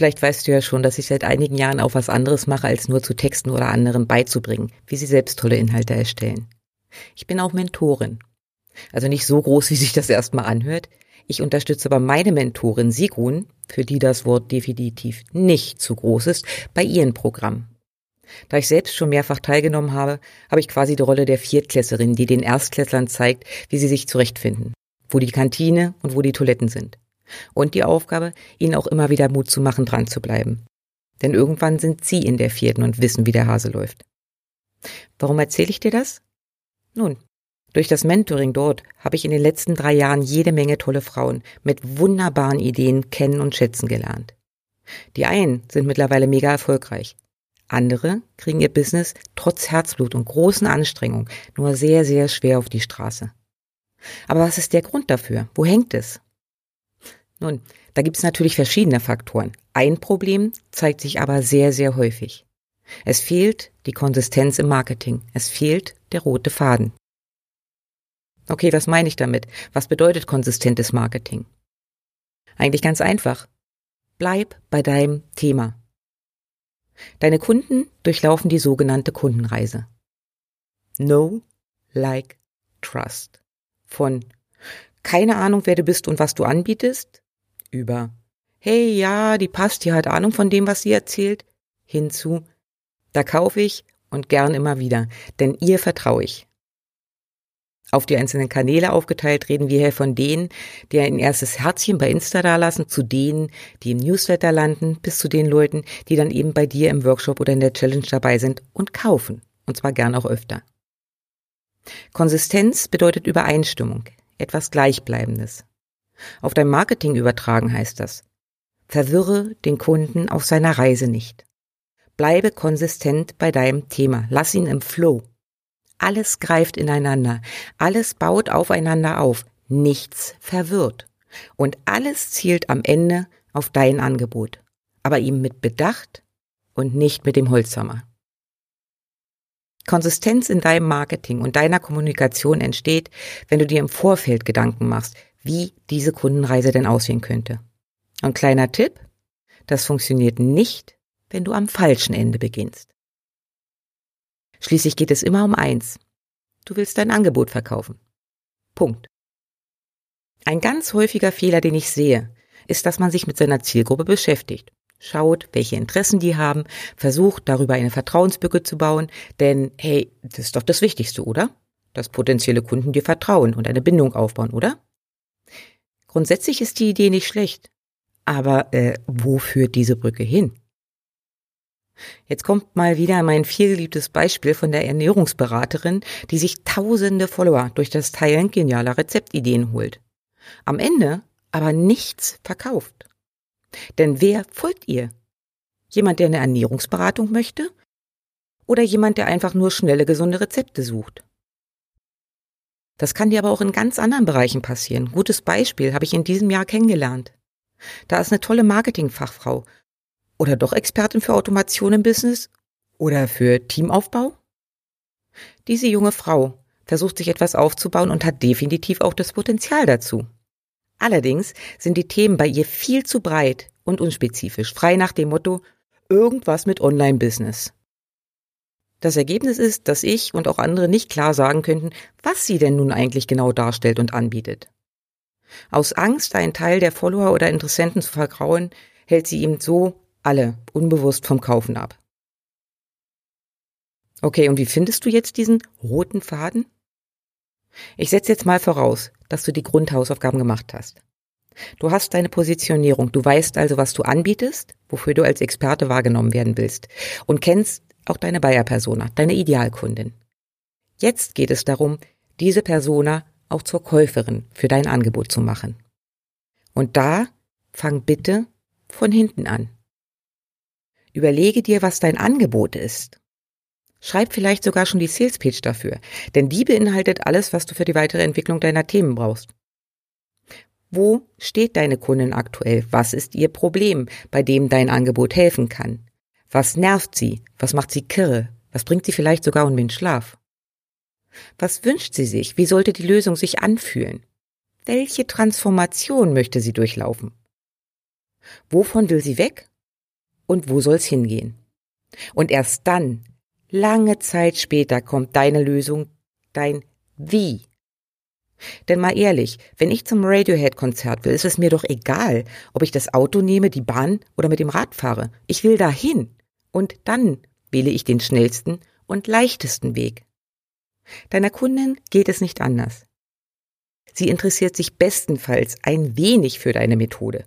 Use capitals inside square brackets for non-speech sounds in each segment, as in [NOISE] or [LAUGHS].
Vielleicht weißt du ja schon, dass ich seit einigen Jahren auch was anderes mache, als nur zu Texten oder anderen beizubringen, wie sie selbst tolle Inhalte erstellen. Ich bin auch Mentorin. Also nicht so groß, [LAUGHS] wie sich das erstmal anhört. Ich unterstütze aber meine Mentorin Sigrun, für die das Wort definitiv nicht zu groß ist, bei ihren Programmen. Da ich selbst schon mehrfach teilgenommen habe, habe ich quasi die Rolle der Viertklässerin, die den Erstklässlern zeigt, wie sie sich zurechtfinden, wo die Kantine und wo die Toiletten sind. Und die Aufgabe, ihnen auch immer wieder Mut zu machen, dran zu bleiben. Denn irgendwann sind sie in der vierten und wissen, wie der Hase läuft. Warum erzähle ich dir das? Nun, durch das Mentoring dort habe ich in den letzten drei Jahren jede Menge tolle Frauen mit wunderbaren Ideen kennen und schätzen gelernt. Die einen sind mittlerweile mega erfolgreich. Andere kriegen ihr Business trotz Herzblut und großen Anstrengungen nur sehr, sehr schwer auf die Straße. Aber was ist der Grund dafür? Wo hängt es? Nun, da gibt es natürlich verschiedene Faktoren. Ein Problem zeigt sich aber sehr, sehr häufig. Es fehlt die Konsistenz im Marketing. Es fehlt der rote Faden. Okay, was meine ich damit? Was bedeutet konsistentes Marketing? Eigentlich ganz einfach. Bleib bei deinem Thema. Deine Kunden durchlaufen die sogenannte Kundenreise. Know, like, trust. Von keine Ahnung, wer du bist und was du anbietest, über Hey, ja, die passt, die hat Ahnung von dem, was sie erzählt, hinzu Da kaufe ich und gern immer wieder, denn ihr vertraue ich. Auf die einzelnen Kanäle aufgeteilt reden wir hier von denen, die ein erstes Herzchen bei Insta dalassen, zu denen, die im Newsletter landen, bis zu den Leuten, die dann eben bei dir im Workshop oder in der Challenge dabei sind und kaufen. Und zwar gern auch öfter. Konsistenz bedeutet Übereinstimmung, etwas Gleichbleibendes. Auf dein Marketing übertragen heißt das. Verwirre den Kunden auf seiner Reise nicht. Bleibe konsistent bei deinem Thema. Lass ihn im Flow. Alles greift ineinander. Alles baut aufeinander auf. Nichts verwirrt. Und alles zielt am Ende auf dein Angebot. Aber ihm mit Bedacht und nicht mit dem Holzhammer. Konsistenz in deinem Marketing und deiner Kommunikation entsteht, wenn du dir im Vorfeld Gedanken machst, wie diese Kundenreise denn aussehen könnte. Und kleiner Tipp, das funktioniert nicht, wenn du am falschen Ende beginnst. Schließlich geht es immer um eins. Du willst dein Angebot verkaufen. Punkt. Ein ganz häufiger Fehler, den ich sehe, ist, dass man sich mit seiner Zielgruppe beschäftigt. Schaut, welche Interessen die haben, versucht darüber eine Vertrauensbücke zu bauen, denn hey, das ist doch das Wichtigste, oder? Dass potenzielle Kunden dir vertrauen und eine Bindung aufbauen, oder? Grundsätzlich ist die Idee nicht schlecht. Aber äh, wo führt diese Brücke hin? Jetzt kommt mal wieder mein vielgeliebtes Beispiel von der Ernährungsberaterin, die sich tausende Follower durch das Teilen genialer Rezeptideen holt. Am Ende aber nichts verkauft. Denn wer folgt ihr? Jemand, der eine Ernährungsberatung möchte? Oder jemand, der einfach nur schnelle, gesunde Rezepte sucht? Das kann dir aber auch in ganz anderen Bereichen passieren. Gutes Beispiel habe ich in diesem Jahr kennengelernt. Da ist eine tolle Marketingfachfrau oder doch Expertin für Automation im Business oder für Teamaufbau. Diese junge Frau versucht sich etwas aufzubauen und hat definitiv auch das Potenzial dazu. Allerdings sind die Themen bei ihr viel zu breit und unspezifisch, frei nach dem Motto irgendwas mit Online-Business. Das Ergebnis ist, dass ich und auch andere nicht klar sagen könnten, was sie denn nun eigentlich genau darstellt und anbietet. Aus Angst, einen Teil der Follower oder Interessenten zu vergrauen, hält sie ihm so alle unbewusst vom Kaufen ab. Okay, und wie findest du jetzt diesen roten Faden? Ich setze jetzt mal voraus, dass du die Grundhausaufgaben gemacht hast. Du hast deine Positionierung, du weißt also, was du anbietest, wofür du als Experte wahrgenommen werden willst und kennst auch deine Buyer-Persona, deine Idealkundin. Jetzt geht es darum, diese Persona auch zur Käuferin für dein Angebot zu machen. Und da fang bitte von hinten an. Überlege dir, was dein Angebot ist. Schreib vielleicht sogar schon die Sales Page dafür, denn die beinhaltet alles, was du für die weitere Entwicklung deiner Themen brauchst. Wo steht deine Kundin aktuell? Was ist ihr Problem, bei dem dein Angebot helfen kann? Was nervt sie? Was macht sie kirre? Was bringt sie vielleicht sogar um den Schlaf? Was wünscht sie sich? Wie sollte die Lösung sich anfühlen? Welche Transformation möchte sie durchlaufen? Wovon will sie weg? Und wo soll's hingehen? Und erst dann, lange Zeit später, kommt deine Lösung, dein Wie. Denn mal ehrlich, wenn ich zum Radiohead-Konzert will, ist es mir doch egal, ob ich das Auto nehme, die Bahn oder mit dem Rad fahre. Ich will dahin. Und dann wähle ich den schnellsten und leichtesten Weg. Deiner Kundin geht es nicht anders. Sie interessiert sich bestenfalls ein wenig für deine Methode,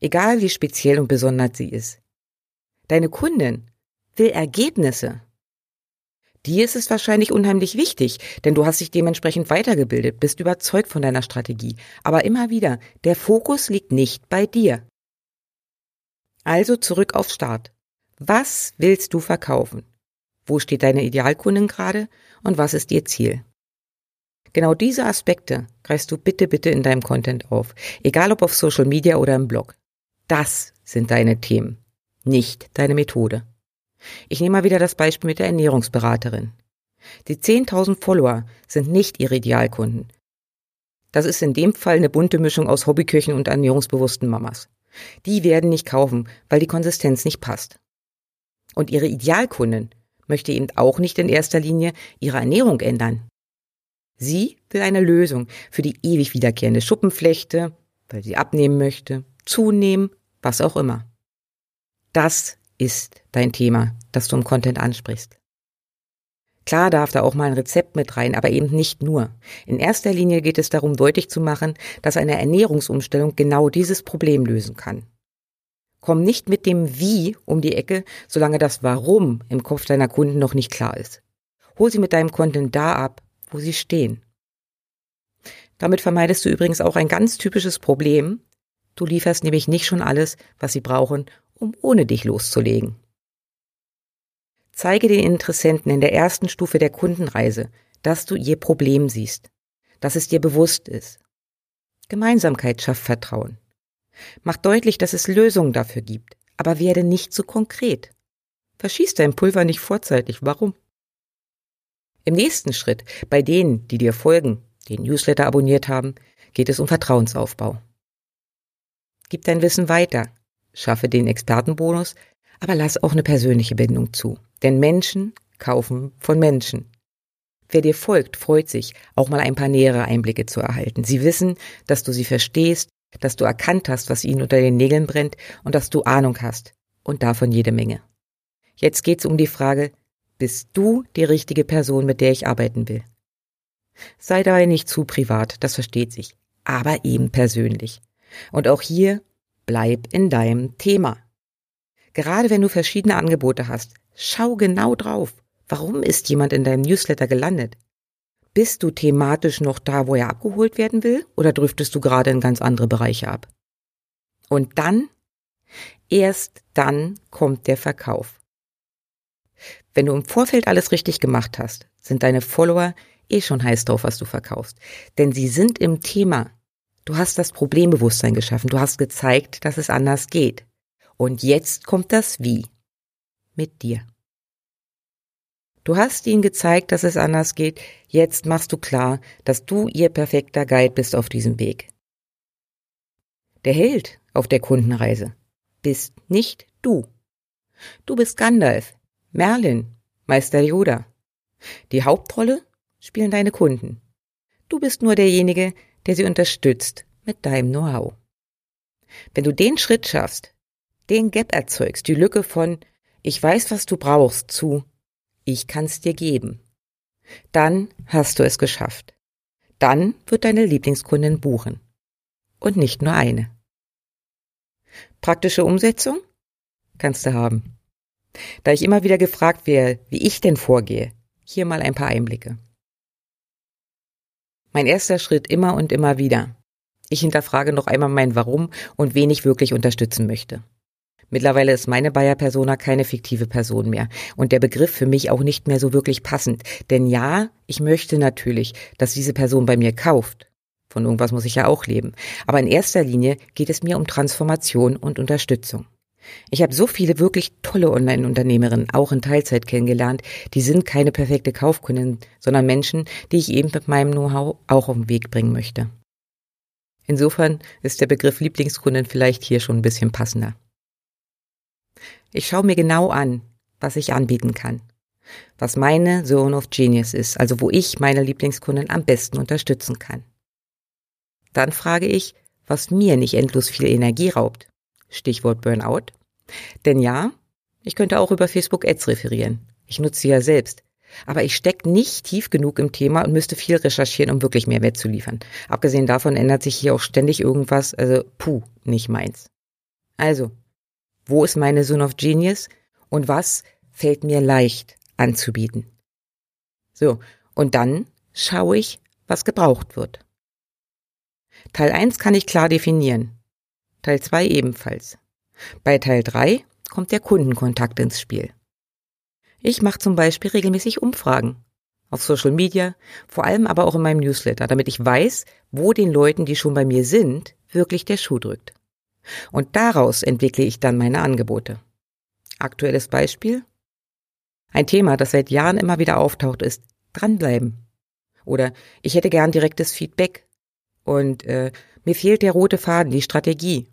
egal wie speziell und besonders sie ist. Deine Kundin will Ergebnisse. Dir ist es wahrscheinlich unheimlich wichtig, denn du hast dich dementsprechend weitergebildet, bist überzeugt von deiner Strategie. Aber immer wieder, der Fokus liegt nicht bei dir. Also zurück auf Start. Was willst du verkaufen? Wo steht deine Idealkundin gerade und was ist ihr Ziel? Genau diese Aspekte greifst du bitte, bitte in deinem Content auf, egal ob auf Social Media oder im Blog. Das sind deine Themen, nicht deine Methode. Ich nehme mal wieder das Beispiel mit der Ernährungsberaterin. Die 10.000 Follower sind nicht ihre Idealkunden. Das ist in dem Fall eine bunte Mischung aus Hobbyköchen und ernährungsbewussten Mamas. Die werden nicht kaufen, weil die Konsistenz nicht passt. Und ihre Idealkundin möchte eben auch nicht in erster Linie ihre Ernährung ändern. Sie will eine Lösung für die ewig wiederkehrende Schuppenflechte, weil sie abnehmen möchte, zunehmen, was auch immer. Das ist dein Thema, das du im Content ansprichst. Klar darf da auch mal ein Rezept mit rein, aber eben nicht nur. In erster Linie geht es darum, deutlich zu machen, dass eine Ernährungsumstellung genau dieses Problem lösen kann. Komm nicht mit dem Wie um die Ecke, solange das Warum im Kopf deiner Kunden noch nicht klar ist. Hol sie mit deinem Content da ab, wo sie stehen. Damit vermeidest du übrigens auch ein ganz typisches Problem. Du lieferst nämlich nicht schon alles, was sie brauchen, um ohne dich loszulegen. Zeige den Interessenten in der ersten Stufe der Kundenreise, dass du ihr Problem siehst, dass es dir bewusst ist. Gemeinsamkeit schafft Vertrauen. Mach deutlich, dass es Lösungen dafür gibt, aber werde nicht zu konkret. Verschieß dein Pulver nicht vorzeitig. Warum? Im nächsten Schritt, bei denen, die dir folgen, den Newsletter abonniert haben, geht es um Vertrauensaufbau. Gib dein Wissen weiter, schaffe den Expertenbonus, aber lass auch eine persönliche Bindung zu. Denn Menschen kaufen von Menschen. Wer dir folgt, freut sich, auch mal ein paar nähere Einblicke zu erhalten. Sie wissen, dass du sie verstehst, dass du erkannt hast, was ihnen unter den Nägeln brennt und dass du Ahnung hast. Und davon jede Menge. Jetzt geht's um die Frage, bist du die richtige Person, mit der ich arbeiten will? Sei dabei nicht zu privat, das versteht sich, aber eben persönlich. Und auch hier bleib in deinem Thema. Gerade wenn du verschiedene Angebote hast, schau genau drauf. Warum ist jemand in deinem Newsletter gelandet? Bist du thematisch noch da, wo er abgeholt werden will, oder drüftest du gerade in ganz andere Bereiche ab? Und dann, erst dann kommt der Verkauf. Wenn du im Vorfeld alles richtig gemacht hast, sind deine Follower eh schon heiß drauf, was du verkaufst. Denn sie sind im Thema. Du hast das Problembewusstsein geschaffen. Du hast gezeigt, dass es anders geht. Und jetzt kommt das Wie. Mit dir. Du hast ihnen gezeigt, dass es anders geht. Jetzt machst du klar, dass du ihr perfekter Guide bist auf diesem Weg. Der Held auf der Kundenreise bist nicht du. Du bist Gandalf, Merlin, Meister Yoda. Die Hauptrolle spielen deine Kunden. Du bist nur derjenige, der sie unterstützt mit deinem Know-how. Wenn du den Schritt schaffst, den Gap erzeugst, die Lücke von ich weiß, was du brauchst zu ich kann's dir geben. Dann hast du es geschafft. Dann wird deine Lieblingskundin buchen. Und nicht nur eine. Praktische Umsetzung? Kannst du haben. Da ich immer wieder gefragt werde, wie ich denn vorgehe, hier mal ein paar Einblicke. Mein erster Schritt immer und immer wieder. Ich hinterfrage noch einmal mein Warum und wen ich wirklich unterstützen möchte. Mittlerweile ist meine Bayer Persona keine fiktive Person mehr und der Begriff für mich auch nicht mehr so wirklich passend. Denn ja, ich möchte natürlich, dass diese Person bei mir kauft. Von irgendwas muss ich ja auch leben. Aber in erster Linie geht es mir um Transformation und Unterstützung. Ich habe so viele wirklich tolle Online-Unternehmerinnen auch in Teilzeit kennengelernt. Die sind keine perfekte Kaufkundin, sondern Menschen, die ich eben mit meinem Know-how auch auf den Weg bringen möchte. Insofern ist der Begriff Lieblingskundin vielleicht hier schon ein bisschen passender. Ich schaue mir genau an, was ich anbieten kann. Was meine Zone of Genius ist, also wo ich meine Lieblingskunden am besten unterstützen kann. Dann frage ich, was mir nicht endlos viel Energie raubt. Stichwort Burnout. Denn ja, ich könnte auch über Facebook Ads referieren. Ich nutze sie ja selbst. Aber ich stecke nicht tief genug im Thema und müsste viel recherchieren, um wirklich Mehrwert zu liefern. Abgesehen davon ändert sich hier auch ständig irgendwas, also puh, nicht meins. Also, wo ist meine Zone of Genius und was fällt mir leicht anzubieten? So, und dann schaue ich, was gebraucht wird. Teil 1 kann ich klar definieren. Teil 2 ebenfalls. Bei Teil 3 kommt der Kundenkontakt ins Spiel. Ich mache zum Beispiel regelmäßig Umfragen auf Social Media, vor allem aber auch in meinem Newsletter, damit ich weiß, wo den Leuten, die schon bei mir sind, wirklich der Schuh drückt. Und daraus entwickle ich dann meine Angebote. Aktuelles Beispiel? Ein Thema, das seit Jahren immer wieder auftaucht, ist dranbleiben. Oder ich hätte gern direktes Feedback. Und äh, mir fehlt der rote Faden, die Strategie.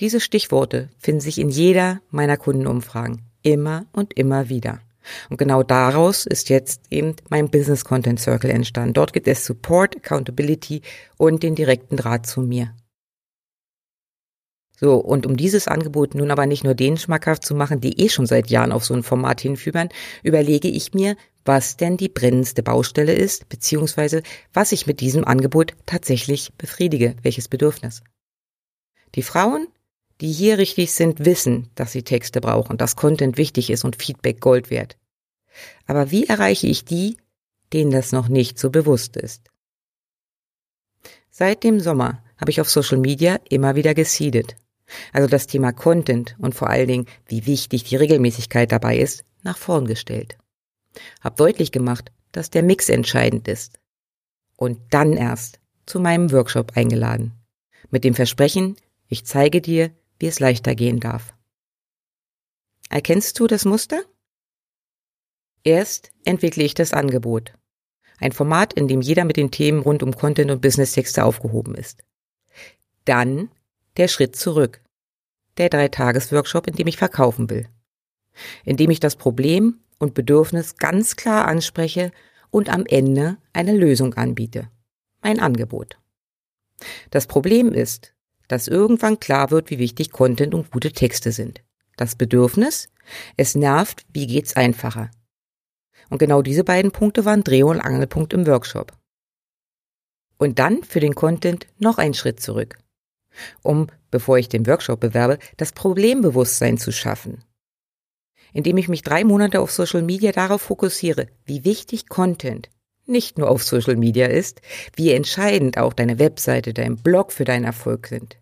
Diese Stichworte finden sich in jeder meiner Kundenumfragen immer und immer wieder. Und genau daraus ist jetzt eben mein Business Content Circle entstanden. Dort gibt es Support, Accountability und den direkten Draht zu mir. So, und um dieses Angebot nun aber nicht nur denen schmackhaft zu machen, die eh schon seit Jahren auf so ein Format hinfübern, überlege ich mir, was denn die brennendste Baustelle ist, beziehungsweise was ich mit diesem Angebot tatsächlich befriedige, welches Bedürfnis. Die Frauen, die hier richtig sind, wissen, dass sie Texte brauchen, dass Content wichtig ist und Feedback Gold wert. Aber wie erreiche ich die, denen das noch nicht so bewusst ist? Seit dem Sommer habe ich auf Social Media immer wieder gesiedet. Also das Thema Content und vor allen Dingen, wie wichtig die Regelmäßigkeit dabei ist, nach vorn gestellt. Hab deutlich gemacht, dass der Mix entscheidend ist. Und dann erst zu meinem Workshop eingeladen. Mit dem Versprechen, ich zeige dir, wie es leichter gehen darf. Erkennst du das Muster? Erst entwickle ich das Angebot. Ein Format, in dem jeder mit den Themen rund um Content und Business-Texte aufgehoben ist. Dann der Schritt zurück. Der Dreitages-Workshop, in dem ich verkaufen will. In dem ich das Problem und Bedürfnis ganz klar anspreche und am Ende eine Lösung anbiete. Mein Angebot. Das Problem ist, dass irgendwann klar wird, wie wichtig Content und gute Texte sind. Das Bedürfnis? Es nervt, wie geht's einfacher? Und genau diese beiden Punkte waren Dreh- und Angelpunkt im Workshop. Und dann für den Content noch einen Schritt zurück um, bevor ich den Workshop bewerbe, das Problembewusstsein zu schaffen. Indem ich mich drei Monate auf Social Media darauf fokussiere, wie wichtig Content nicht nur auf Social Media ist, wie entscheidend auch deine Webseite, dein Blog für deinen Erfolg sind.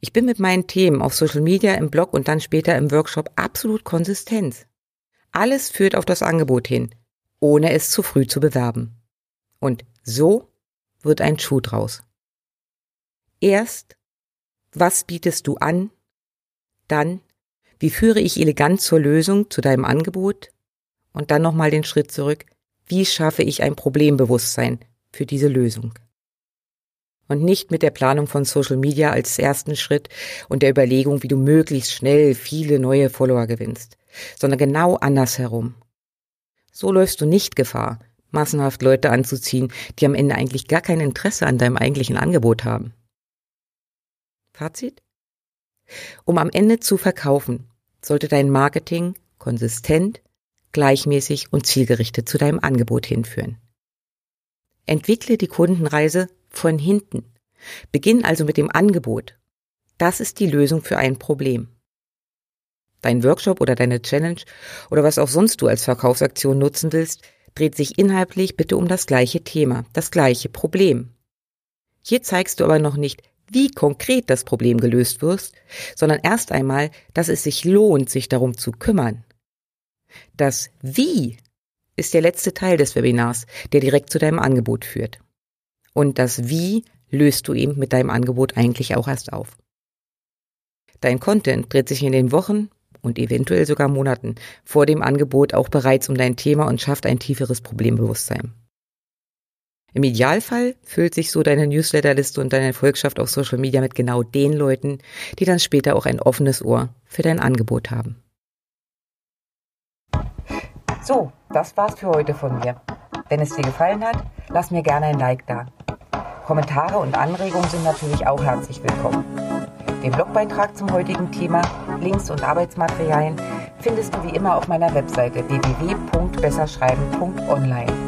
Ich bin mit meinen Themen auf Social Media, im Blog und dann später im Workshop absolut konsistent. Alles führt auf das Angebot hin, ohne es zu früh zu bewerben. Und so wird ein Schuh draus. Erst was bietest du an? Dann, wie führe ich elegant zur Lösung, zu deinem Angebot? Und dann nochmal den Schritt zurück. Wie schaffe ich ein Problembewusstsein für diese Lösung? Und nicht mit der Planung von Social Media als ersten Schritt und der Überlegung, wie du möglichst schnell viele neue Follower gewinnst, sondern genau andersherum. So läufst du nicht Gefahr, massenhaft Leute anzuziehen, die am Ende eigentlich gar kein Interesse an deinem eigentlichen Angebot haben. Fazit? Um am Ende zu verkaufen, sollte dein Marketing konsistent, gleichmäßig und zielgerichtet zu deinem Angebot hinführen. Entwickle die Kundenreise von hinten. Beginn also mit dem Angebot. Das ist die Lösung für ein Problem. Dein Workshop oder deine Challenge oder was auch sonst du als Verkaufsaktion nutzen willst, dreht sich inhaltlich bitte um das gleiche Thema, das gleiche Problem. Hier zeigst du aber noch nicht, wie konkret das Problem gelöst wird, sondern erst einmal, dass es sich lohnt, sich darum zu kümmern. Das Wie ist der letzte Teil des Webinars, der direkt zu deinem Angebot führt. Und das Wie löst du eben mit deinem Angebot eigentlich auch erst auf. Dein Content dreht sich in den Wochen und eventuell sogar Monaten vor dem Angebot auch bereits um dein Thema und schafft ein tieferes Problembewusstsein. Im Idealfall füllt sich so deine Newsletterliste und deine Erfolgschaft auf Social Media mit genau den Leuten, die dann später auch ein offenes Ohr für dein Angebot haben. So, das war's für heute von mir. Wenn es dir gefallen hat, lass mir gerne ein Like da. Kommentare und Anregungen sind natürlich auch herzlich willkommen. Den Blogbeitrag zum heutigen Thema, Links und Arbeitsmaterialien findest du wie immer auf meiner Webseite www.besserschreiben.online.